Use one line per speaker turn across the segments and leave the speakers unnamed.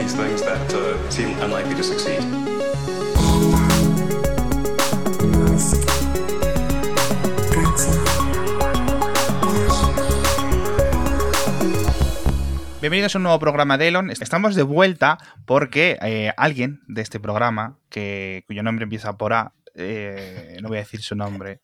uh.
Bienvenidos a un nuevo programa de Elon. Estamos de vuelta porque eh, alguien de este programa, que, cuyo nombre empieza por A, eh, no voy a decir su nombre,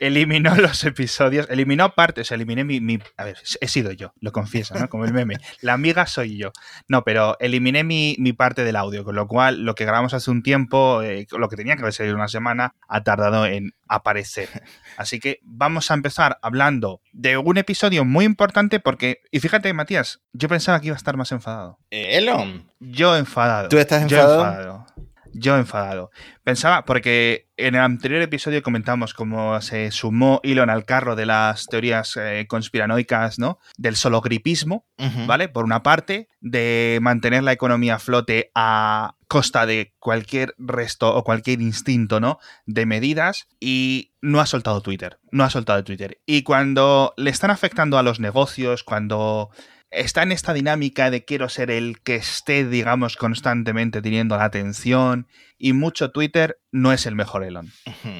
eliminó los episodios, eliminó partes, eliminé mi, mi, A ver, he sido yo, lo confieso, ¿no? Como el meme. La amiga soy yo. No, pero eliminé mi, mi parte del audio, con lo cual lo que grabamos hace un tiempo, eh, lo que tenía que haber salido una semana, ha tardado en aparecer. Así que vamos a empezar hablando de un episodio muy importante porque, y fíjate, Matías, yo pensaba que iba a estar más enfadado.
Eh, Elon.
Yo enfadado.
¿Tú estás
Yo
enfadado?
Yo enfadado. Pensaba, porque en el anterior episodio comentamos cómo se sumó Elon al carro de las teorías eh, conspiranoicas, ¿no? Del sologripismo,
Ujú.
¿vale? Por una parte, de mantener la economía a flote a costa de cualquier resto o cualquier instinto, ¿no? De medidas y no ha soltado Twitter, no ha soltado Twitter. Y cuando le están afectando a los negocios, cuando está en esta dinámica de quiero ser el que esté, digamos, constantemente teniendo la atención y mucho Twitter, no es el mejor Elon.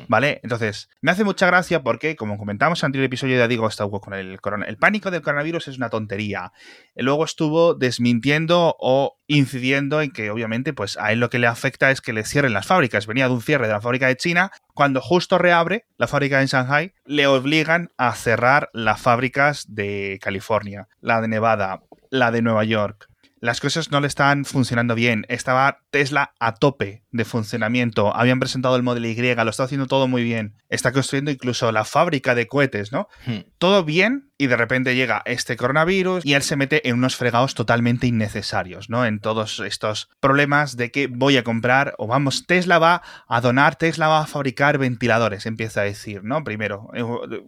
¿Vale? Entonces, me hace mucha gracia porque, como comentamos en el anterior episodio, ya digo, esto con el, corona- el pánico del coronavirus es una tontería. Luego estuvo desmintiendo o incidiendo en que, obviamente, pues a él lo que le afecta es que le cierren las fábricas. Venía de un cierre de la fábrica de China. Cuando justo reabre la fábrica en Shanghai, le obligan a cerrar las fábricas de California, la de Nevada, la de Nueva York. Las cosas no le están funcionando bien. Estaba Tesla a tope de funcionamiento. Habían presentado el Model Y, lo está haciendo todo muy bien. Está construyendo incluso la fábrica de cohetes, ¿no?
Ujú.
Todo bien y de repente llega este coronavirus y él se mete en unos fregados totalmente innecesarios, ¿no? En todos estos problemas de que voy a comprar o vamos, Tesla va a donar, Tesla va a fabricar ventiladores, empieza a decir, ¿no? Primero, eh,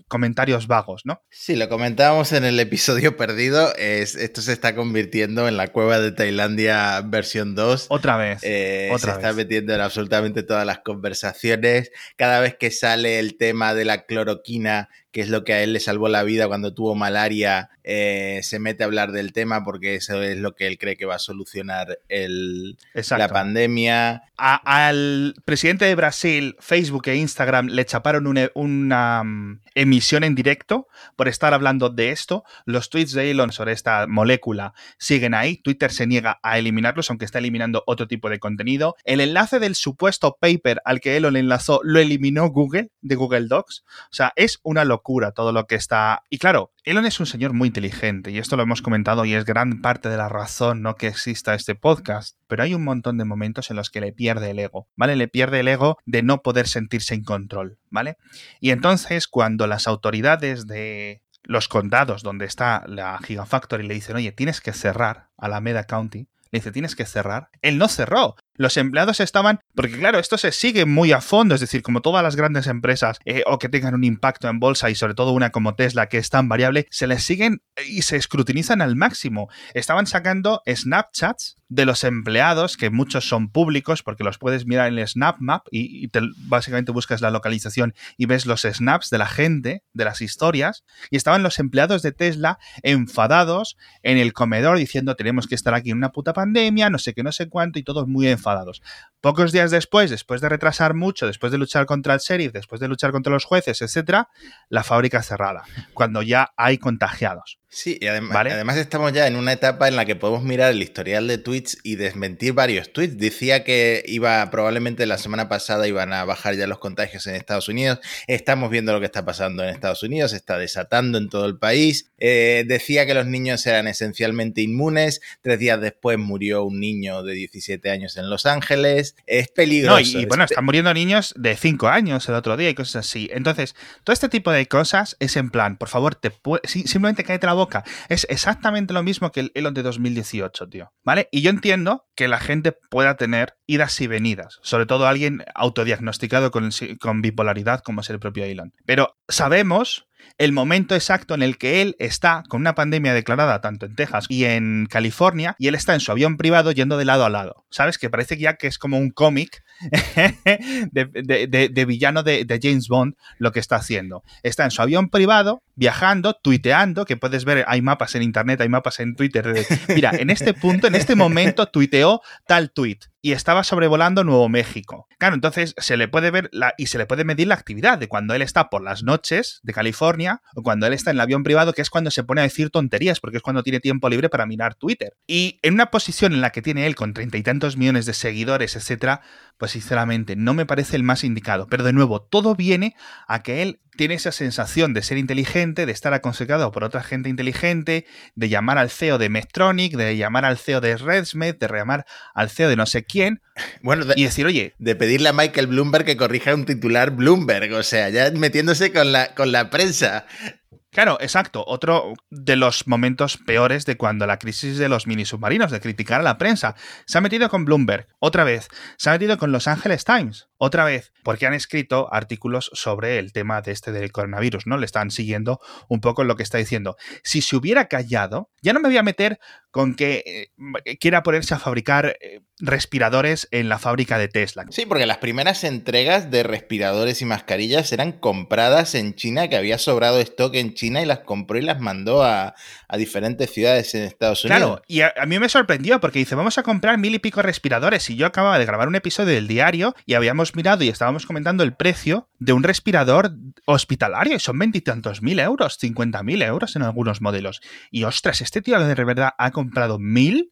comentarios vagos, ¿no?
Sí, lo comentábamos en el episodio perdido. Es, esto se está convirtiendo en la cueva de Tailandia versión 2.
Otra vez.
Eh,
otra
se está
vez.
En absolutamente todas las conversaciones. Cada vez que sale el tema de la cloroquina, que es lo que a él le salvó la vida cuando tuvo malaria, eh, se mete a hablar del tema porque eso es lo que él cree que va a solucionar el- la pandemia.
A- al presidente de Brasil, Facebook e Instagram le chaparon una, una, mm, emisión en directo por estar hablando de esto. Los tweets de Elon sobre esta molécula siguen ahí. Twitter se niega a eliminarlos, aunque está eliminando otro tipo de contenido. El enlace del supuesto paper al que Elon enlazó lo eliminó Google de Google Docs. O sea, es una locura todo lo que está. Y claro, Elon es un señor muy inteligente y esto lo hemos comentado y es gran parte de la razón no que exista este podcast. Pero hay un montón de momentos en los que le pierde el ego, ¿vale? Le pierde el ego de no poder sentirse en control, ¿vale? Y entonces cuando las autoridades de los condados donde está la Gigafactory le dicen, oye, tienes que cerrar Alameda County, le dice, tienes que cerrar. Él no cerró. Los empleados estaban, porque claro, esto se sigue muy a fondo, es decir, como todas las grandes empresas eh, o que tengan un impacto en bolsa y sobre todo una como Tesla que es tan variable, se les siguen y se escrutinizan al máximo. Estaban sacando Snapchats de los empleados, que muchos son públicos porque los puedes mirar en el Snap Map y, te- básicamente buscas la localización y ves los snaps de la gente, de las historias, y estaban los empleados de Tesla enfadados en el comedor diciendo tenemos que estar aquí en una puta pandemia, no sé qué, no sé cuánto, y todos muy enfadados. Pocos días después, después de retrasar mucho, después de luchar contra el sheriff, después de luchar contra los jueces, etcétera, la fábrica cerrada, cuando ya hay contagiados.
Sí, y además estamos ya en una etapa en la que podemos mirar el historial de tweets y desmentir varios tweets. Decía que iba, probablemente la semana pasada iban a bajar ya los contagios en Estados Unidos. Estamos viendo lo que está pasando en Estados Unidos, se está desatando en todo el país. Eh, decía que los niños eran esencialmente inmunes. Tres días después murió un niño de 17 años en Los Ángeles. Es peligroso.
No, y, y bueno, están muriendo niños de 5 años el otro día y cosas así. Entonces, todo este tipo de cosas es en plan, por favor, te simplemente cállate la boca. Es exactamente lo mismo que el Elon de 2018, tío. ¿Vale? Y yo entiendo que la gente pueda tener idas y venidas, sobre todo alguien autodiagnosticado con, con bipolaridad como es el propio Elon. Pero sabemos el momento exacto en el que él está con una pandemia declarada tanto en Texas y en California y él está en su avión privado yendo de lado a lado. ¿Sabes? Que parece ya que es como un cómic de, villano de, James Bond lo que está haciendo. Está en su avión privado, viajando, tuiteando, que puedes ver, hay mapas en internet, hay mapas en Twitter. mira, en este punto, en este momento, tuiteó tal tweet y estaba sobrevolando Nuevo México. Claro, entonces se le puede ver y se le puede medir la actividad de cuando él está por las noches de California o cuando él está en el avión privado, que es cuando se pone a decir tonterías, porque es cuando tiene tiempo libre para mirar Twitter. Y en una posición en la que tiene él con treinta y tantos millones de seguidores, etcétera, pues sinceramente no me parece el más indicado. Pero de nuevo, todo viene a que él tiene esa sensación de ser inteligente, de estar aconsejado por otra gente inteligente, de llamar al CEO de Medtronic, de llamar al CEO de RedSmith, de llamar al CEO de no sé quién.
Bueno, y decir, oye. De pedirle a Michael Bloomberg que corrija un titular Bloomberg, o sea, ya metiéndose con la, con la prensa.
Claro, exacto. Otro de los momentos peores de cuando la crisis de los mini submarinos, de criticar a la prensa. Se ha metido con Bloomberg, otra vez. Se ha metido con Los Angeles Times, otra vez. Porque han escrito artículos sobre el tema de este del coronavirus, ¿no? Le están siguiendo un poco lo que está diciendo. Si se hubiera callado, ya no me voy a meter con que eh, quiera ponerse a fabricar eh, respiradores en la fábrica de Tesla.
Sí, porque las primeras entregas de respiradores y mascarillas eran compradas en China, que había sobrado stock en China y las compró y las mandó a, diferentes ciudades en Estados Unidos.
Claro, y a, mí me sorprendió porque dice, vamos a comprar mil y pico respiradores y yo acababa de grabar un episodio del diario y habíamos mirado y estábamos comentando el precio de un respirador hospitalario y son veintitantos mil euros, cincuenta mil euros en algunos modelos. Y ostras, este tío de verdad ha comprado mil.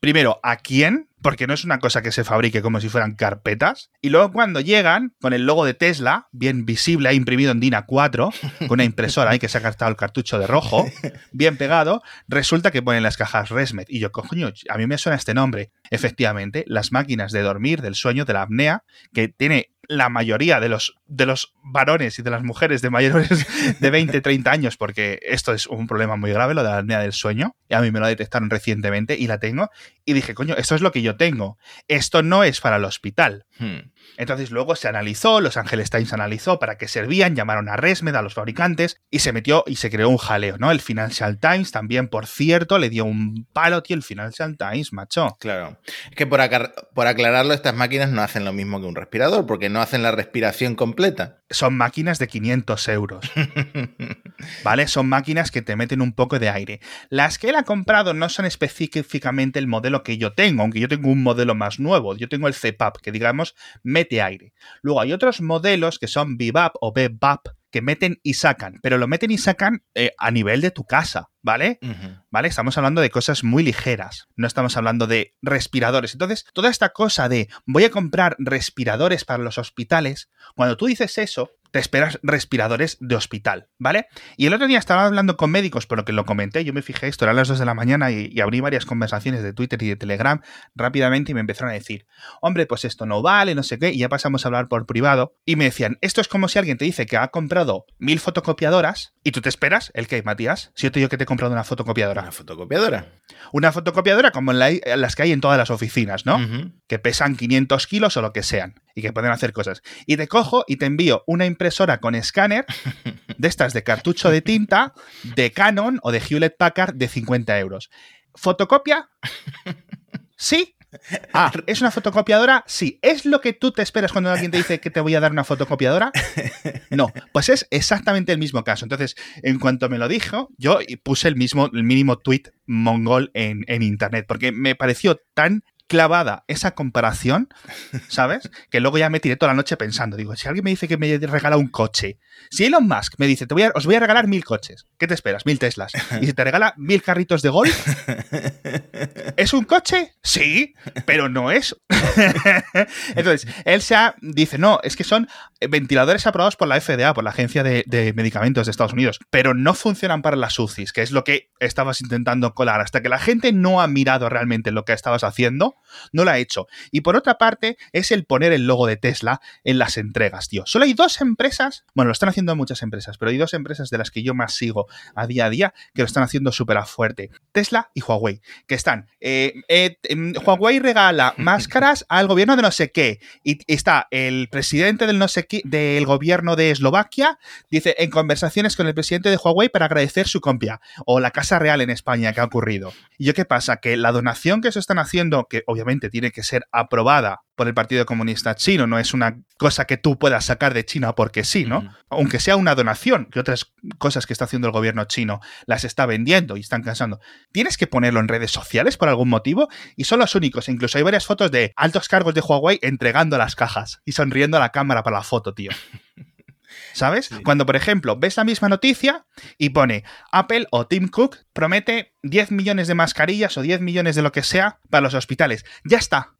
Primero, ¿a quién? Porque no es una cosa que se fabrique como si fueran carpetas. Y luego cuando llegan, con el logo de Tesla, bien visible, ha imprimido en DIN A4, con una impresora ahí que se ha gastado el cartucho de rojo, bien pegado, resulta que ponen las cajas Resmet. Y yo, coño, a mí me suena este nombre. Efectivamente, las máquinas de dormir, del sueño, de la apnea, que tiene la mayoría de los, de los varones y de las mujeres de mayores de 20, 30 años, porque esto es un problema muy grave, lo de la apnea del sueño, y a mí me lo detectaron recientemente y la tengo, y dije, coño, esto es lo que yo tengo, esto no es para el hospital. Hmm. Entonces luego se analizó, Los Angeles Times analizó para qué servían, llamaron a Resmed, a los fabricantes, y se metió y se creó un jaleo, ¿no? El Financial Times también, por cierto, le dio un palo, tío, el Financial Times, macho.
Claro. Es que por, por aclararlo, estas máquinas no hacen lo mismo que un respirador, porque no hacen la respiración completa.
Son máquinas de 500 euros. ¿Vale? Son máquinas que te meten un poco de aire. Las que él ha comprado no son específicamente el modelo que yo tengo, aunque yo tengo un modelo más nuevo. Yo tengo el CPAP, que digamos mete aire. Luego hay otros modelos que son VBAP o BBAP que meten y sacan, pero lo meten y sacan eh, a nivel de tu casa, ¿vale? ¿Vale? Estamos hablando de cosas muy ligeras, no estamos hablando de respiradores. Entonces, toda esta cosa de voy a comprar respiradores para los hospitales, cuando tú dices eso, te esperas respiradores de hospital, ¿vale? Y el otro día estaba hablando con médicos, por lo que lo comenté, yo me fijé esto, eran las 2 de la mañana y, abrí varias conversaciones de Twitter y de Telegram rápidamente y me empezaron a decir, hombre, pues esto no vale, no sé qué, y ya pasamos a hablar por privado y me decían, esto es como si alguien te dice que ha comprado mil fotocopiadoras y tú te esperas, ¿el qué, Matías? Si yo te digo que te comprado una fotocopiadora.
Una fotocopiadora.
Una fotocopiadora como las que hay en todas las oficinas, ¿no? Que pesan 500 kilos o lo que sean y que pueden hacer cosas. Y te cojo y te envío una impresora con escáner de estas de cartucho de tinta de Canon o de Hewlett Packard de 50 euros. ¿Fotocopia? Sí. Ah, ¿es una fotocopiadora? Sí. ¿Es lo que tú te esperas cuando alguien te dice que te voy a dar una fotocopiadora? No, pues es exactamente el mismo caso. Entonces, en cuanto me lo dijo, yo puse el mismo, el mínimo tweet mongol en, en internet, porque me pareció tan clavada esa comparación, ¿sabes? Que luego ya me tiré toda la noche pensando, digo, si alguien me dice que me regala un coche, si Elon Musk me dice, voy a, os voy a regalar mil coches, ¿qué te esperas? Mil Teslas. Y si te regala mil carritos de golf, ¿es un coche? Sí, pero no es. Entonces, él se dice, no, es que son ventiladores aprobados por la FDA, por la Agencia de, de Medicamentos de Estados Unidos, pero no funcionan para las UCIs, que es lo que estabas intentando colar. Hasta que la gente no ha mirado realmente lo que estabas haciendo, no lo ha hecho. Y por otra parte, es el poner el logo de Tesla en las entregas, tío. Solo hay dos empresas, bueno, lo están haciendo muchas empresas, pero hay dos empresas de las que yo más sigo a día a día que lo están haciendo súper fuerte. Tesla y Huawei, que están eh, eh, em, Huawei regala máscaras al gobierno de no sé qué. Y está el presidente del no sé qué, del gobierno de Eslovaquia, dice, en conversaciones con el presidente de Huawei para agradecer su compra. O la Casa Real en España, que ha ocurrido. ¿Y yo qué pasa? Que la donación que se están haciendo, que obviamente tiene que ser aprobada por el Partido Comunista Chino, no es una cosa que tú puedas sacar de China porque sí, ¿no? Aunque sea una donación, que otras cosas que está haciendo el gobierno chino las está vendiendo y están cansando. Tienes que ponerlo en redes sociales por algún motivo y son los únicos. Incluso hay varias fotos de altos cargos de Huawei entregando las cajas y sonriendo a la cámara para la foto, tío. ¿Sabes? Cuando, por ejemplo, ves la misma noticia y pone Apple o Tim Cook promete 10 millones de mascarillas o 10 millones de lo que sea para los hospitales. Ya está.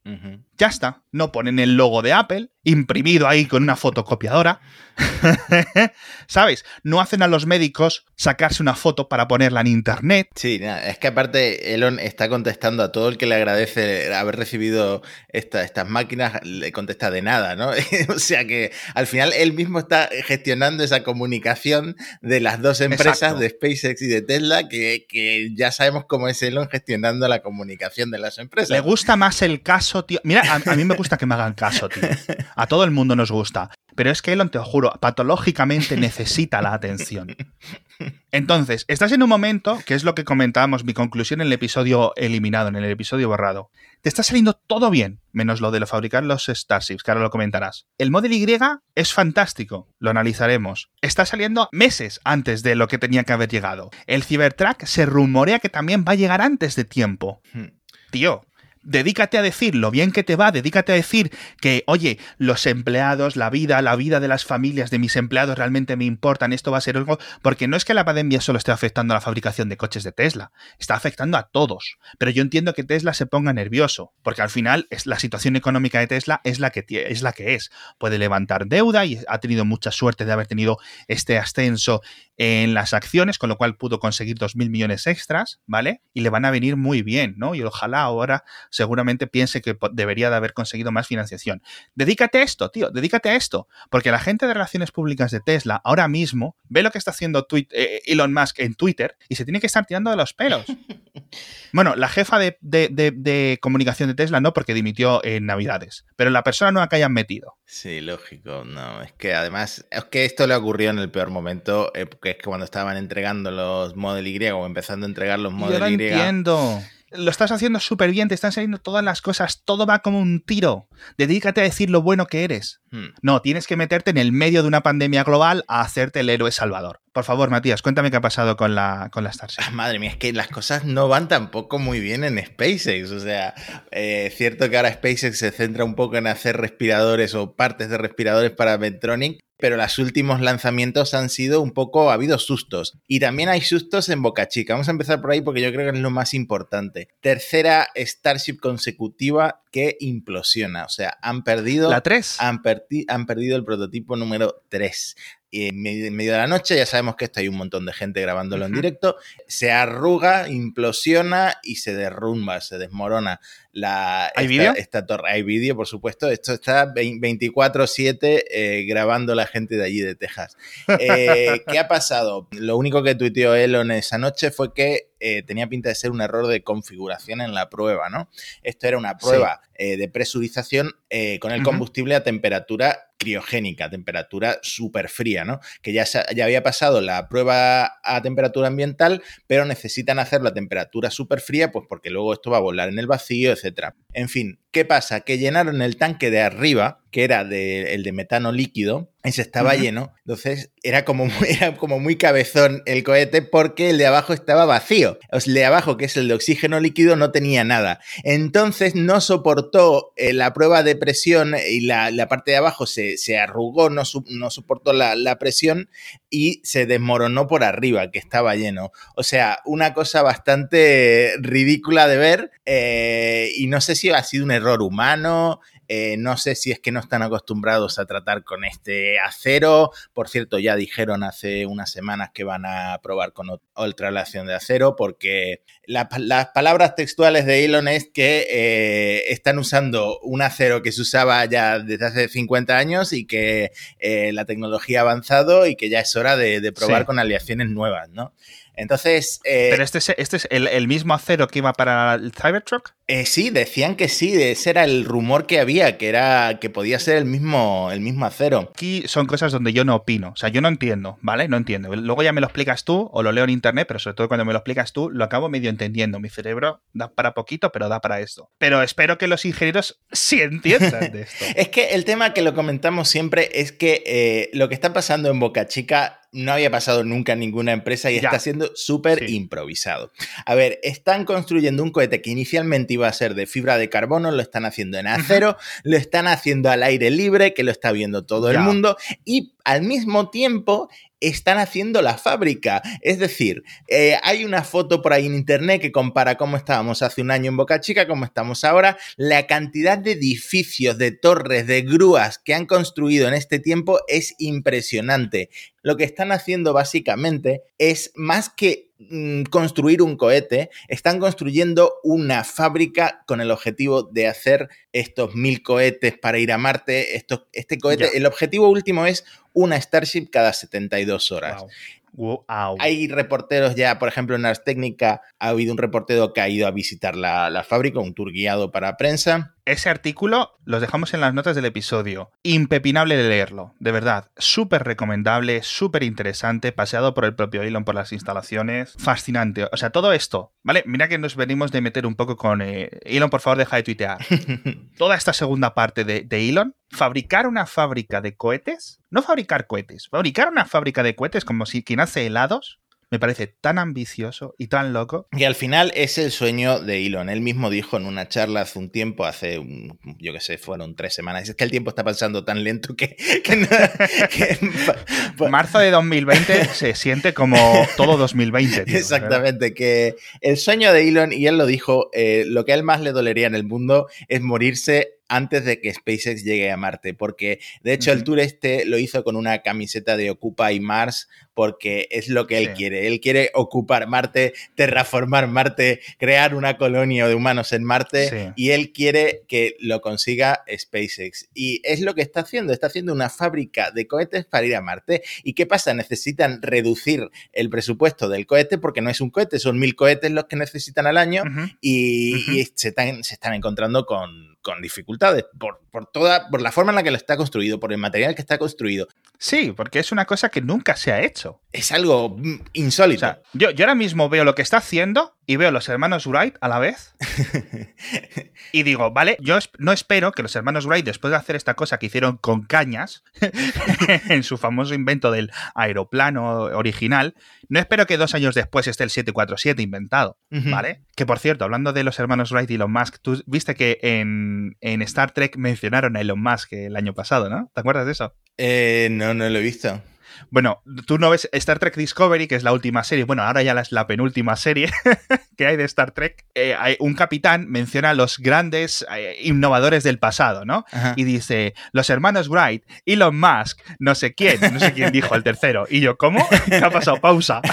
Ya está. No ponen el logo de Apple imprimido ahí con una fotocopiadora. ¿Sabes? No hacen a los médicos sacarse una foto para ponerla en internet.
Sí, es que aparte Elon está contestando a todo el que le agradece haber recibido estas máquinas, le contesta de nada, ¿no? o sea que al final él mismo está gestionando esa comunicación de las dos empresas, de SpaceX y de Tesla, que, que ya sabemos cómo es Elon gestionando la comunicación de las empresas.
Le gusta más el caso, tío. Mira, a, mí me gusta que me hagan caso, tío. A todo el mundo nos gusta. Pero es que Elon, te lo juro, patológicamente necesita la atención. Entonces, estás en un momento, que es lo que comentábamos, mi conclusión en el episodio eliminado, en el episodio borrado. Te está saliendo todo bien, menos lo de fabricar los Starships, que ahora lo comentarás. El Model Y es fantástico, lo analizaremos. Está saliendo meses antes de lo que tenía que haber llegado. El Cybertruck se rumorea que también va a llegar antes de tiempo. Hmm. Tío, dedícate a decir lo bien que te va, dedícate a decir que, oye, los empleados, la vida, la vida de las familias de mis empleados realmente me importan, esto va a ser algo, porque no es que la pandemia solo esté afectando a la fabricación de coches de Tesla, está afectando a todos. Pero yo entiendo que Tesla se ponga nervioso, porque al final es, la situación económica de Tesla es la que es la que es. Puede levantar deuda y ha tenido mucha suerte de haber tenido este ascenso en las acciones, con lo cual pudo conseguir 2.000 millones extras, ¿vale? Y le van a venir muy bien, ¿no? Y ojalá ahora seguramente piense que debería de haber conseguido más financiación. Dedícate a esto, tío, dedícate a esto, porque la gente de relaciones públicas de Tesla ahora mismo ve lo que está haciendo eh, Elon Musk en Twitter y se tiene que estar tirando de los pelos. Bueno, la jefa de, comunicación de Tesla no, porque dimitió en Navidades, pero la persona nueva que hayan metido.
Sí, lógico, no, es que además, es que esto le ocurrió en el peor momento, eh, que es que cuando estaban entregando los Model Y o empezando a entregar los Model
Yo
Y.
entiendo lo estás haciendo súper bien, te están saliendo todas las cosas, todo va como un tiro. Dedícate a decir lo bueno que eres. Hmm. No, tienes que meterte en el medio de una pandemia global a hacerte el héroe salvador. Por favor, Matías, cuéntame qué ha pasado con la, con la Starship.
Madre mía, es que las cosas no van tampoco muy bien en SpaceX. O sea, eh, es cierto que ahora SpaceX se centra un poco en hacer respiradores o partes de respiradores para Medtronic, pero los últimos lanzamientos han sido un poco, ha habido sustos. Y también hay sustos en Boca Chica. Vamos a empezar por ahí porque yo creo que es lo más importante. Tercera Starship consecutiva que implosiona. O sea, han perdido...
La 3.
Han, han perdido el prototipo número 3 en medio de la noche, ya sabemos que esto hay un montón de gente grabándolo en directo, se arruga, implosiona y se derrumba, se desmorona la,
¿Hay vídeo?
Esta torre. Hay vídeo, por supuesto. Esto está 24-7 eh, grabando la gente de allí de Texas. Eh, ¿Qué ha pasado? Lo único que tuiteó Elon esa noche fue que eh, tenía pinta de ser un error de configuración en la prueba, ¿no? Esto era una prueba de presurización con el combustible a temperatura criogénica, temperatura súper fría, ¿no? Que ya, ya había pasado la prueba a temperatura ambiental, pero necesitan hacerlo a temperatura súper fría, pues porque luego esto va a volar en el vacío, etcétera. En fin, ¿qué pasa? Que llenaron el tanque de arriba, que era de, el de metano líquido, y se estaba lleno. Entonces era como, muy, era como muy cabezón el cohete porque el de abajo estaba vacío. El de abajo, que es el de oxígeno líquido, no tenía nada. Entonces no soportó eh, la prueba de presión y la, parte de abajo se, arrugó, no, no soportó la, la, presión y se desmoronó por arriba, que estaba lleno. O sea, una cosa bastante ridícula de ver eh, y no sé si ha sido un error humano, eh, no sé si es que no están acostumbrados a tratar con este acero. Por cierto, ya dijeron hace unas semanas que van a probar con otra relación de acero porque las palabras textuales de Elon es que eh, están usando un acero que se usaba ya desde hace 50 años y que la tecnología ha avanzado y que ya es hora de, probar con aleaciones nuevas, ¿no? Entonces. Eh,
¿Pero este es, este es el, mismo acero que iba para el Cybertruck?
Eh, sí, decían que sí, ese era el rumor que había, que era que podía ser el mismo, el mismo acero.
Aquí son cosas donde yo no opino, o sea, yo no entiendo, ¿vale? No entiendo. Luego ya me lo explicas tú o lo leo en internet, pero sobre todo cuando me lo explicas tú, lo acabo medio entendiendo. Mi cerebro da para poquito, pero da para esto. Pero espero que los ingenieros sí entiendan de esto.
es que el tema que lo comentamos siempre es que eh, lo que está pasando en Boca Chica no había pasado nunca en ninguna empresa y está siendo súper improvisado. A ver, están construyendo un cohete que inicialmente iba a ser de fibra de carbono, lo están haciendo en acero, lo están haciendo al aire libre, que lo está viendo todo el mundo, y al mismo tiempo están haciendo la fábrica. Es decir, eh, hay una foto por ahí en internet que compara cómo estábamos hace un año en Boca Chica, cómo estamos ahora. La cantidad de edificios, de torres, de grúas que han construido en este tiempo es impresionante. Lo que están haciendo básicamente es más que construir un cohete, están construyendo una fábrica con el objetivo de hacer estos mil cohetes para ir a Marte. este cohete, el objetivo último es una Starship cada 72 horas. Hay reporteros ya, por ejemplo, en Ars Técnica ha habido un reportero que ha ido a visitar la, la fábrica, un tour guiado para prensa.
Ese artículo los dejamos en las notas del episodio. Impepinable de leerlo, de verdad. Súper recomendable, súper interesante, paseado por el propio Elon por las instalaciones. Fascinante. O sea, todo esto, ¿vale? Mira que nos venimos de meter un poco con... Eh, Elon, por favor, deja de tuitear. Toda esta segunda parte de, de Elon, fabricar una fábrica de cohetes, no fabricar cohetes, fabricar una fábrica de cohetes como si quien hace helados, me parece tan ambicioso y tan loco.
Y al final es el sueño de Elon. Él mismo dijo en una charla hace un tiempo, hace, yo qué sé, fueron tres semanas, es que el tiempo está pasando tan lento que...
Marzo de 2020 se siente como todo 2020.
Exactamente, que el sueño de Elon, y él lo dijo, eh, lo que a él más le dolería en el mundo es morirse antes de que SpaceX llegue a Marte, porque de hecho el tour este lo hizo con una camiseta de Occupy Mars, porque es lo que él quiere. Él quiere ocupar Marte, terraformar Marte, crear una colonia de humanos en Marte y él quiere que lo consiga SpaceX. Y es lo que está haciendo, está haciendo una fábrica de cohetes para ir a Marte. ¿Y qué pasa? Necesitan reducir el presupuesto del cohete porque no es un cohete, son mil cohetes los que necesitan al año y, se, están, se están encontrando con con dificultades por, por, toda, por la forma en la que lo está construido, por el material que está construido.
Sí, porque es una cosa que nunca se ha hecho.
Es algo mm, insólito.
yo, yo ahora mismo veo lo que está haciendo y veo los hermanos Wright a la vez. y digo, vale, yo no espero que los hermanos Wright, después de hacer esta cosa que hicieron con cañas, en su famoso invento del aeroplano original, no espero que dos años después esté el 747 inventado, ¿vale? Que por cierto, hablando de los hermanos Wright y Elon Musk, tú viste que en, en Star Trek mencionaron a Elon Musk el año pasado, ¿no? ¿Te acuerdas de eso?
Eh, no, no lo he visto.
Bueno, tú no ves Star Trek Discovery, que es la última serie, bueno, ahora ya es la penúltima serie que hay de Star Trek. Eh, hay un capitán menciona a los grandes eh, innovadores del pasado, ¿no? Y dice, los hermanos Wright, Elon Musk, no sé quién, no sé quién dijo el tercero. Y yo, ¿cómo? ¿Qué ha pasado? Pausa.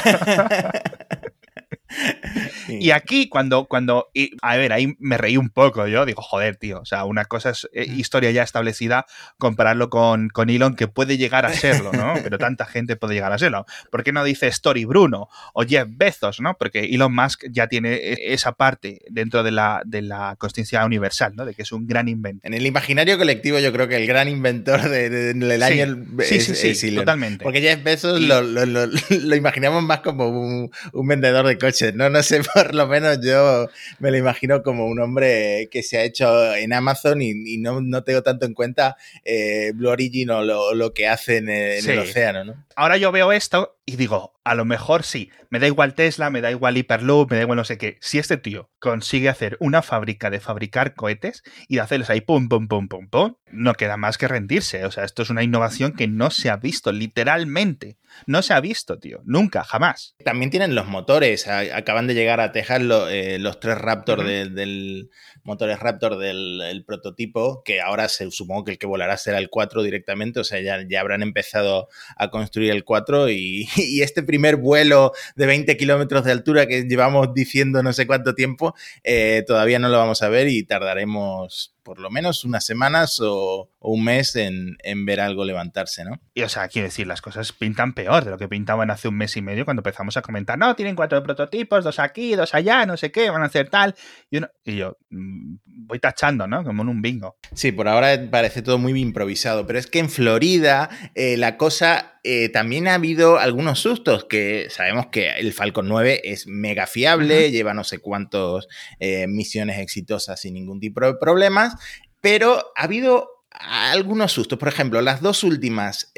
Y aquí, cuando, cuando, a ver, ahí me reí un poco, yo digo, joder, tío, o sea, una cosa es eh, mm. historia ya establecida, compararlo con, con Elon, que puede llegar a serlo, ¿no? Pero tanta gente puede llegar a serlo. ¿Por qué no dice Story Bruno o Jeff Bezos, ¿no? Porque Elon Musk ya tiene e, esa parte dentro de la, de la conciencia universal, ¿no? De que es un gran inventor.
En el imaginario colectivo, yo creo que el gran inventor del año es, Elon.
Totalmente.
Porque Jeff Bezos lo, lo, imaginamos más como un, un vendedor de coches, ¿no? No sé por lo menos yo me lo imagino como un hombre que se ha hecho en Amazon y, no, no, tengo tanto en cuenta eh, Blue Origin o lo, que hace en, el océano, ¿no?
Ahora yo veo esto y digo, a lo mejor sí, me da igual Tesla, me da igual Hyperloop, me da igual no sé qué. Si este tío consigue hacer una fábrica de fabricar cohetes y de hacerlos ahí pum, pum, pum, pum, pum, no queda más que rendirse. O sea, esto es una innovación que no se ha visto, literalmente. No se ha visto, tío. Nunca, jamás.
También tienen los motores. Acaban de llegar a Texas eh, los tres Raptor del motores Raptor del prototipo, que ahora se supongo que el que volará será el 4 directamente. O sea, ya, ya habrán empezado a construir el 4 y, y este primer vuelo de 20 kilómetros de altura que llevamos diciendo no sé cuánto tiempo, eh, todavía no lo vamos a ver y tardaremos por lo menos unas semanas o, un mes en, ver algo levantarse, ¿no?
Y o sea, quiero decir, las cosas pintan peor de lo que pintaban hace un mes y medio cuando empezamos a comentar, no, tienen cuatro prototipos, dos aquí, dos allá, no sé qué, van a hacer tal. Y, y yo mm, voy tachando, ¿no? Como en un bingo.
Sí, por ahora parece todo muy improvisado, pero es que en Florida eh, la cosa eh, también ha habido algunos sustos, que sabemos que el Falcon 9 es mega fiable, lleva no sé cuántos eh, misiones exitosas sin ningún tipo de problemas, pero ha habido algunos sustos. Por ejemplo, las dos últimas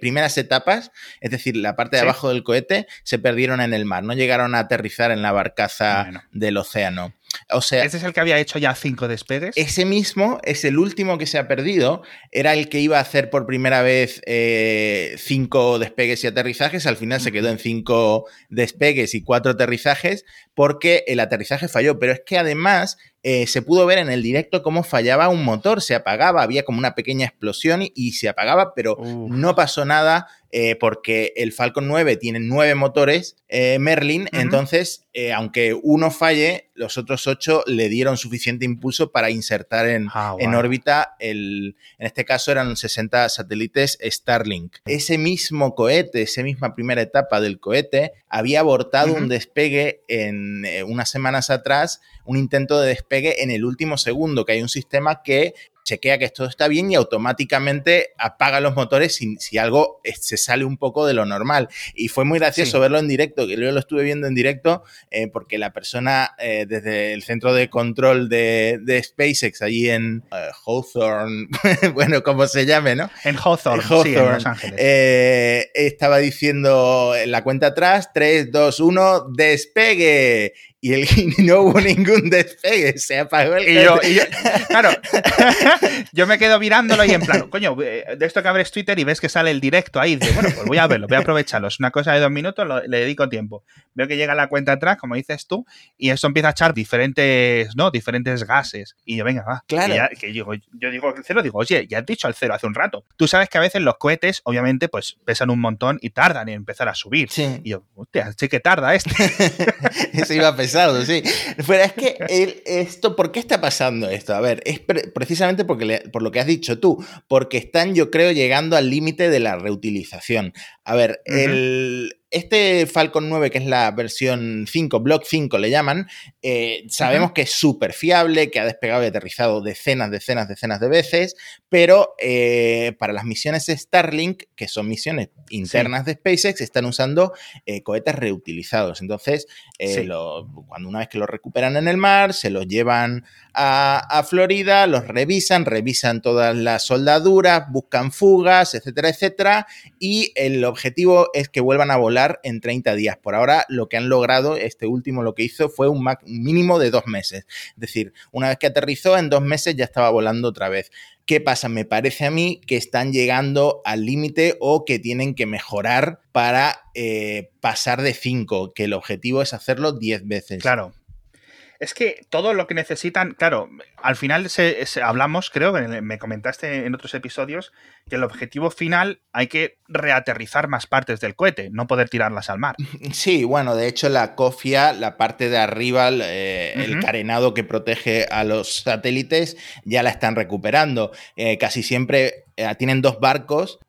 primeras etapas, es decir, la parte de abajo del cohete, se perdieron en el mar, no llegaron a aterrizar en la barcaza del océano. O sea,
¿Ese es el que había hecho ya cinco despegues?
Ese mismo es el último que se ha perdido. Era el que iba a hacer por primera vez eh, cinco despegues y aterrizajes. Al final se quedó en cinco despegues y cuatro aterrizajes porque el aterrizaje falló. Pero es que además eh, se pudo ver en el directo cómo fallaba un motor, se apagaba, había como una pequeña explosión y, se apagaba, pero no pasó nada eh, porque el Falcon 9 tiene nueve motores eh, Merlin, entonces, aunque uno falle, los otros ocho le dieron suficiente impulso para insertar en, ah, en órbita, el, en este caso eran 60 satélites Starlink. Ese mismo cohete, esa misma primera etapa del cohete, había abortado un despegue en unas semanas atrás, un intento de despegue en el último segundo, que hay un sistema que chequea que esto está bien y automáticamente apaga los motores si, si algo se sale un poco de lo normal. Y fue muy gracioso verlo en directo, que yo lo estuve viendo en directo, eh, porque la persona eh, desde el centro de control de, SpaceX, allí en uh, Hawthorne, bueno, como se llame, ¿no?
En Hawthorne, sí, en Los Ángeles.
estaba diciendo en la cuenta atrás, 3, 2, 1, despegue y, el, no hubo ningún despegue, se apagó el
y yo, Claro, yo me quedo mirándolo y en plan, coño, eh, de esto que abres Twitter y ves que sale el directo ahí, dices, bueno, pues voy a verlo, voy a aprovecharlo. Es una cosa de dos minutos, le dedico tiempo. Veo que llega la cuenta atrás, como dices tú, y esto empieza a echar diferentes, ¿no? Diferentes gases. Y yo, venga, va.
Claro.
que yo, yo digo al cero, digo, oye, ya has dicho al cero hace un rato. Tú sabes que a veces los cohetes, obviamente, pues pesan un montón y tardan en empezar a subir.
Sí.
Y yo, hostia, che que tarda este.
Eso iba a pesar sí. Pero es que esto, ¿por qué está pasando esto? A ver, es precisamente porque por lo que has dicho tú, porque están, yo creo, llegando al límite de la reutilización. A ver, el, este Falcon 9, que es la versión 5, Block 5 le llaman, eh, sabemos que es súper fiable, que ha despegado y aterrizado decenas, decenas, decenas de veces, pero eh, para las misiones Starlink, que son misiones internas de SpaceX, están usando eh, cohetes reutilizados. Entonces, cuando una vez que los recuperan en el mar, se los llevan a, a, Florida, los revisan, revisan todas las soldaduras, buscan fugas, etcétera, etcétera, y el objetivo es que vuelvan a volar en 30 días. Por ahora lo que han logrado, este último lo que hizo fue un, mínimo de dos meses. Es decir, una vez que aterrizó, en dos meses ya estaba volando otra vez. ¿Qué pasa? Me parece a mí que están llegando al límite o que tienen que mejorar para eh, pasar de 5, que el objetivo es hacerlo 10 veces.
Claro, es que todo lo que necesitan, claro, al final se, hablamos, creo, me comentaste en otros episodios, que el objetivo final hay que reaterrizar más partes del cohete, no poder tirarlas al mar.
Sí, bueno, de hecho la cofia, la parte de arriba, eh, el carenado que protege a los satélites, ya la están recuperando. Eh, casi siempre eh, tienen dos barcos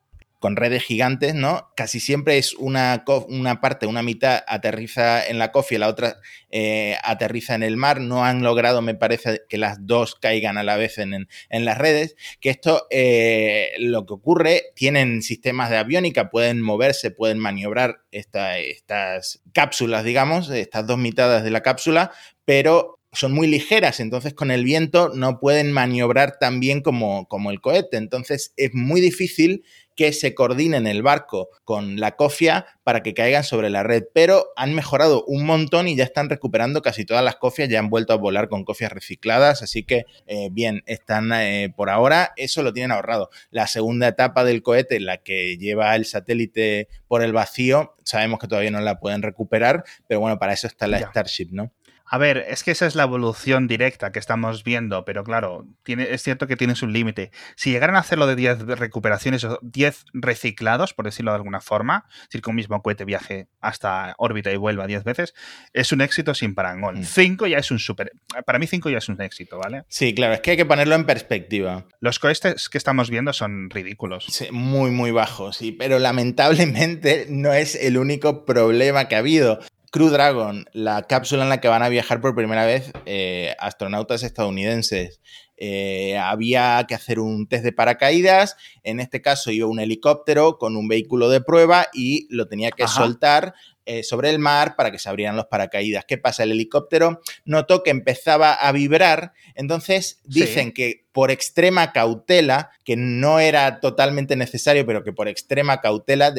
con redes gigantes, ¿no? Casi siempre es una, una parte, una mitad aterriza en la cofia, la otra eh, aterriza en el mar. No han logrado, me parece, que las dos caigan a la vez en, las redes. Que esto, eh, lo que ocurre, tienen sistemas de aviónica, pueden moverse, pueden maniobrar estas cápsulas, digamos, estas dos mitades de la cápsula, pero son muy ligeras, entonces con el viento no pueden maniobrar tan bien como, como el cohete. Entonces es muy difícil que se coordinen el barco con la cofia para que caigan sobre la red, pero han mejorado un montón y ya están recuperando casi todas las cofias, ya han vuelto a volar con cofias recicladas, así que eh, bien, están eh, por ahora, eso lo tienen ahorrado. La segunda etapa del cohete, la que lleva el satélite por el vacío, sabemos que todavía no la pueden recuperar, pero bueno, para eso está la Starship, ¿no?
A ver, es que esa es la evolución directa que estamos viendo, pero claro, tiene, es cierto que tienes un límite. Si llegaran a hacerlo de 10 recuperaciones o 10 reciclados, por decirlo de alguna forma, es decir, que un mismo cohete viaje hasta órbita y vuelva 10 veces, es un éxito sin parangón. 5 mm. ya es un super. Para mí, 5 ya es un éxito, ¿vale?
Sí, claro, es que hay que ponerlo en perspectiva.
Los cohetes que estamos viendo son ridículos.
Sí, muy, muy bajos, sí, pero lamentablemente no es el único problema que ha habido. Crew Dragon, la cápsula en la que van a viajar por primera vez eh, astronautas estadounidenses. Eh, había que hacer un test de paracaídas, en este caso iba un helicóptero con un vehículo de prueba y lo tenía que soltar eh, sobre el mar para que se abrieran los paracaídas. ¿Qué pasa? El helicóptero notó que empezaba a vibrar, entonces dicen que por extrema cautela, que no era totalmente necesario, pero que por extrema cautela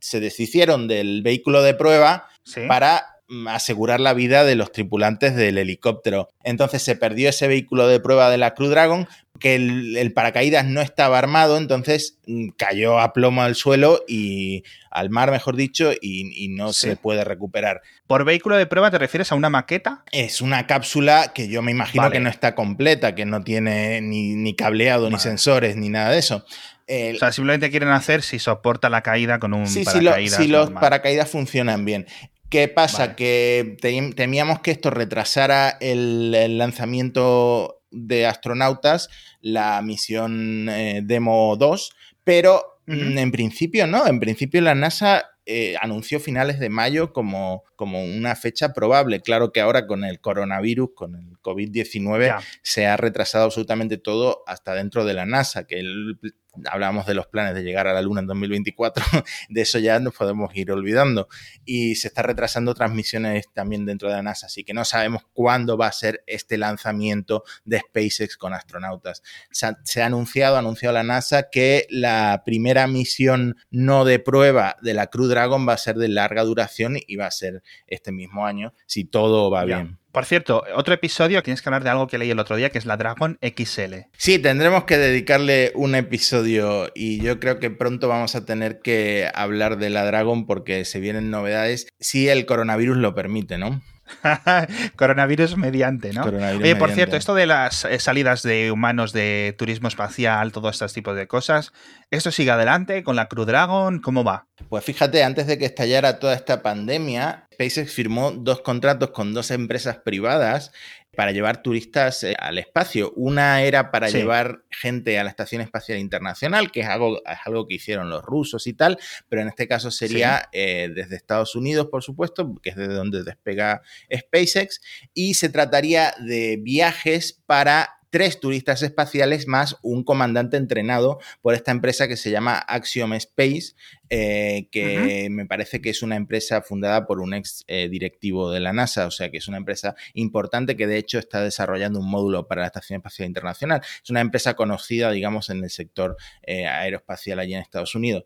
se deshicieron del vehículo de prueba para mm, asegurar la vida de los tripulantes del helicóptero. Entonces se perdió ese vehículo de prueba de la Crew Dragon, que el, paracaídas no estaba armado, entonces mm, cayó a plomo al suelo y al mar, mejor dicho, y, no se puede recuperar.
¿Por vehículo de prueba te refieres a una maqueta?
Es una cápsula que yo me imagino que no está completa, que no tiene ni, cableado, ni sensores, ni nada de eso.
o sea, simplemente quieren hacer si soporta la caída con un
paracaídas. si los paracaídas funcionan bien. ¿Qué pasa? Que temíamos que esto retrasara el lanzamiento de astronautas la misión eh, Demo 2, pero mm, en principio no, en principio la NASA eh, anunció finales de mayo como, como, una fecha probable. Claro que ahora con el coronavirus, con el COVID-19, se ha retrasado absolutamente todo hasta dentro de la NASA, que el hablábamos de los planes de llegar a la Luna en 2024, de eso ya nos podemos ir olvidando. Y se está retrasando transmisiones también dentro de la NASA, así que no sabemos cuándo va a ser este lanzamiento de SpaceX con astronautas. Se ha, anunciado, ha anunciado la NASA que la primera misión no de prueba de la Crew Dragon va a ser de larga duración y va a ser este mismo año, si todo va bien.
Por cierto, otro episodio, tienes que hablar de algo que leí el otro día, que es la Dragon XL.
Sí, tendremos que dedicarle un episodio y yo creo que pronto vamos a tener que hablar de la Dragon porque se vienen novedades, si el coronavirus lo permite, ¿no?
Coronavirus mediante, ¿no? Oye, por cierto, esto de las eh, salidas de humanos de turismo espacial, todo estos tipos de cosas, ¿esto sigue adelante con la Crew Dragon? ¿Cómo va?
Pues fíjate, antes de que estallara toda esta pandemia, SpaceX firmó dos contratos con dos empresas privadas para llevar turistas eh, al espacio. Una era para llevar gente a la Estación Espacial Internacional, que es algo, es algo que hicieron los rusos y tal, pero en este caso sería eh, desde Estados Unidos, por supuesto, que es desde donde despega SpaceX, y se trataría de viajes para tres turistas espaciales más un comandante entrenado por esta empresa que se llama Axiom Space, eh, que me parece que es una empresa fundada por un ex eh, directivo de la NASA, o sea que es una empresa importante que de hecho está desarrollando un módulo para la Estación Espacial Internacional. Es una empresa conocida, digamos, en el sector eh, aeroespacial allí en Estados Unidos.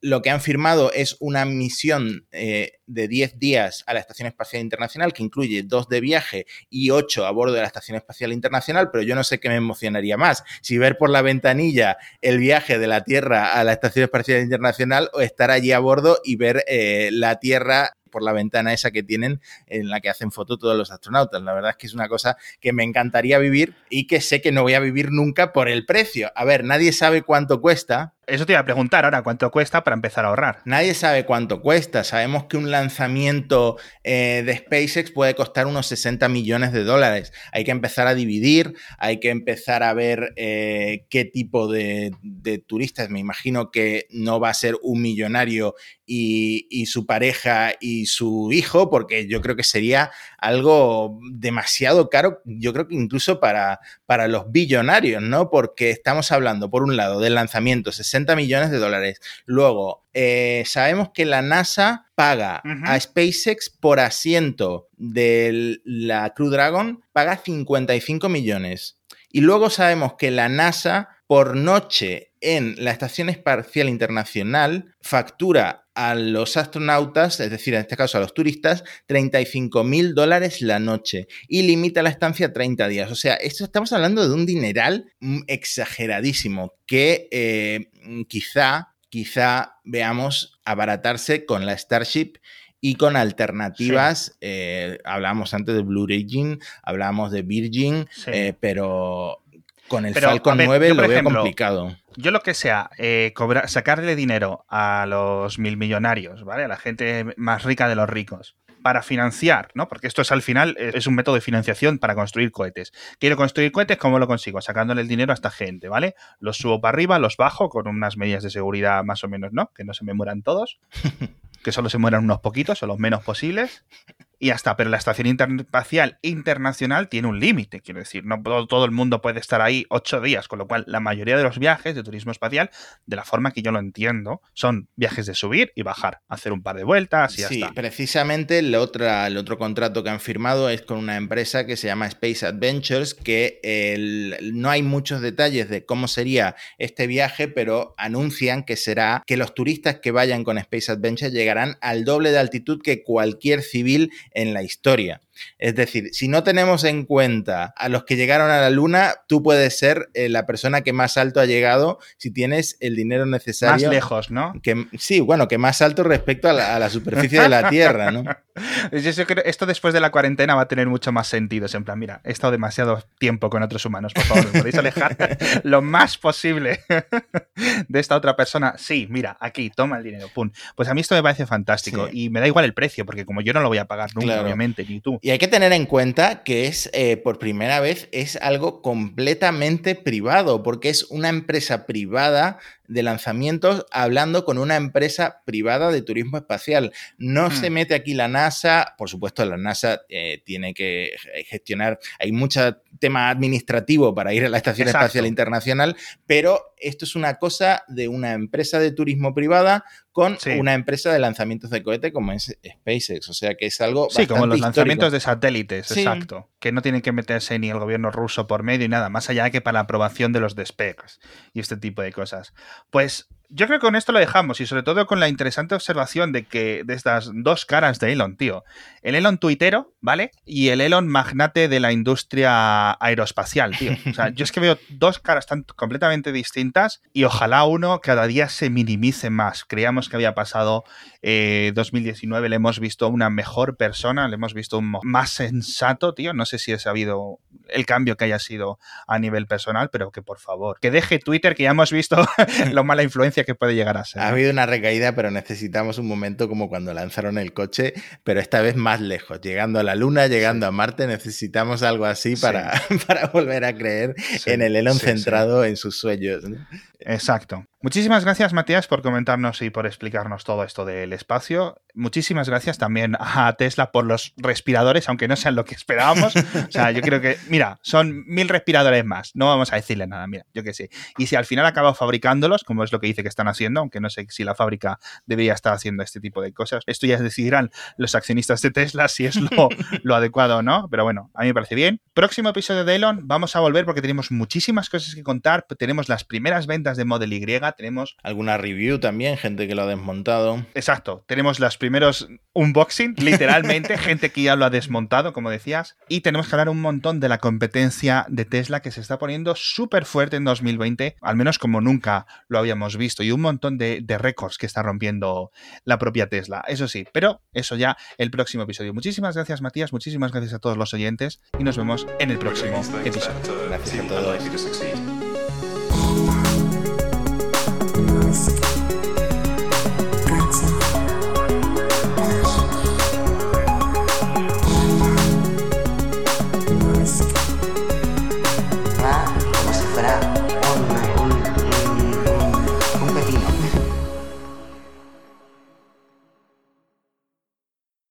lo que han firmado es una misión de 10 días a la Estación Espacial Internacional que incluye dos de viaje y ocho a bordo de la Estación Espacial Internacional, pero yo no sé qué me emocionaría más, si ver por la ventanilla el viaje de la Tierra a la Estación Espacial Internacional o estar allí a bordo y ver eh, la Tierra por la ventana esa que tienen en la que hacen foto todos los astronautas. La verdad es que es una cosa que me encantaría vivir y que sé que no voy a vivir nunca por el precio. A ver, nadie sabe cuánto cuesta,
eso te iba a preguntar ahora, ¿cuánto cuesta para empezar a ahorrar?
Nadie sabe cuánto cuesta. Sabemos que un lanzamiento eh, de SpaceX puede costar unos 60 millones de dólares. Hay que empezar a dividir, hay que empezar a ver eh, qué tipo de, turistas. Me imagino que no va a ser un millonario y, su pareja y su hijo, porque yo creo que sería algo demasiado caro, yo creo que incluso para, para los billonarios, ¿no? Porque estamos hablando, por un lado, del lanzamiento 60 millones de dólares. Luego, eh, sabemos que la NASA paga a SpaceX por asiento de la Crew Dragon, paga 55 millones. Y luego sabemos que la NASA por noche en la Estación Espacial Internacional factura a los astronautas, es decir, en este caso a los turistas, 35 mil dólares la noche y limita la estancia a 30 días. O sea, esto estamos hablando de un dineral mm, exageradísimo que eh, quizá, quizá veamos abaratarse con la Starship y con alternativas. Eh, hablábamos antes de Blue Origin, hablábamos de Virgin, eh, pero con el Falcon 9 lo veo complicado.
Yo lo que sea, eh, sacarle dinero a los mil millonarios, ¿vale? A la gente más rica de los ricos para financiar, ¿no? Porque esto es al final, es un método de financiación para construir cohetes. Quiero construir cohetes, ¿cómo lo consigo? Sacándole el dinero a esta gente, ¿vale? Los subo para arriba, los bajo con unas medidas de seguridad más o menos, ¿no? Que no se me mueran todos. que solo se mueran unos poquitos o los menos posibles y ya está. Pero la Estación Espacial Internacional tiene un límite, quiero decir, no todo, el mundo puede estar ahí ocho días, con lo cual la mayoría de los viajes de turismo espacial, de la forma que yo lo entiendo, son viajes de subir y bajar, hacer un par de vueltas y ya
sí, precisamente el, otra, el otro contrato que han firmado es con una empresa que se llama Space Adventures, que no hay muchos detalles de cómo sería este viaje, pero anuncian que será que los turistas que vayan con Space Adventures llegarán al doble de altitud que cualquier civil en la historia. Es decir, si no tenemos en cuenta a los que llegaron a la Luna, tú puedes ser eh, la persona que más alto ha llegado si tienes el dinero necesario.
Más lejos, ¿no?
Que, sí, bueno, que más alto respecto a la, superficie de la Tierra, ¿no?
Yo creo esto después de la cuarentena va a tener mucho más sentido. en plan, mira, he estado demasiado tiempo con otros humanos, por favor, ¿me podéis alejar lo más posible de esta otra persona? Sí, mira, aquí, toma el dinero, pum. Pues a mí esto me parece fantástico y me da igual el precio, porque como yo no lo voy a pagar nunca, obviamente, ni tú.
Y hay que tener en cuenta que es, eh, por primera vez, es algo completamente privado, porque es una empresa privada de lanzamientos hablando con una empresa privada de turismo espacial. No se hmm. mete aquí la NASA, por supuesto la NASA eh, tiene que gestionar, hay mucho tema administrativo para ir a la Estación Espacial Internacional, pero esto es una cosa de una empresa de turismo privada con una empresa de lanzamientos de cohete como es SpaceX. O sea que es algo.
Sí, como los lanzamientos de satélites, exacto. Que no tienen que meterse ni el gobierno ruso por medio y nada, más allá que para la aprobación de los despegues y este tipo de cosas. Pues yo creo que con esto lo dejamos y sobre todo con la interesante observación de que de estas dos caras de Elon, tío. El Elon tuitero, ¿vale? Y el Elon magnate de la industria aeroespacial, tío. O sea, yo es que veo dos caras tan completamente distintas y ojalá uno cada día se minimice más. Creíamos que había pasado 2019, eh, le hemos visto una mejor persona, le hemos visto un más sensato, tío. No sé si ha habido el cambio que haya sido a nivel personal, pero que por favor, que deje Twitter, que ya hemos visto lo mala influencia que puede llegar a ser.
Ha habido una recaída, pero necesitamos un momento como cuando lanzaron el coche, pero esta vez más lejos, llegando a la Luna, llegando a Marte, necesitamos algo así para, para volver a creer en el Elon centrado en sus sueños.
Exacto. Muchísimas gracias, Matías, por comentarnos y por explicarnos todo esto del espacio. Muchísimas gracias también a Tesla por los respiradores, aunque no sean lo que esperábamos. O sea, yo creo que, mira, son mil respiradores más. No vamos a decirle nada, mira, yo qué sé. Y si al final acaba fabricándolos, como es lo que dice que están haciendo, aunque no sé si la fábrica debería estar haciendo este tipo de cosas, esto ya decidirán los accionistas de Tesla si es lo, lo adecuado o no. Pero bueno, a mí me parece bien. Próximo episodio de Elon, vamos a volver porque tenemos muchísimas cosas que contar. Tenemos las primeras ventas de Model Y tenemos...
Alguna review también, gente que lo ha desmontado.
Exacto, tenemos los primeros unboxing, literalmente, gente que ya lo ha desmontado, como decías. Y tenemos que hablar un montón de la competencia de Tesla que se está poniendo súper fuerte en 2020, al menos como nunca lo habíamos visto, y un montón de, de récords que está rompiendo la propia Tesla. Eso sí, pero eso ya el próximo episodio. Muchísimas gracias, Matías, muchísimas gracias a todos los oyentes y nos vemos en el próximo episodio.
Gracias a todos.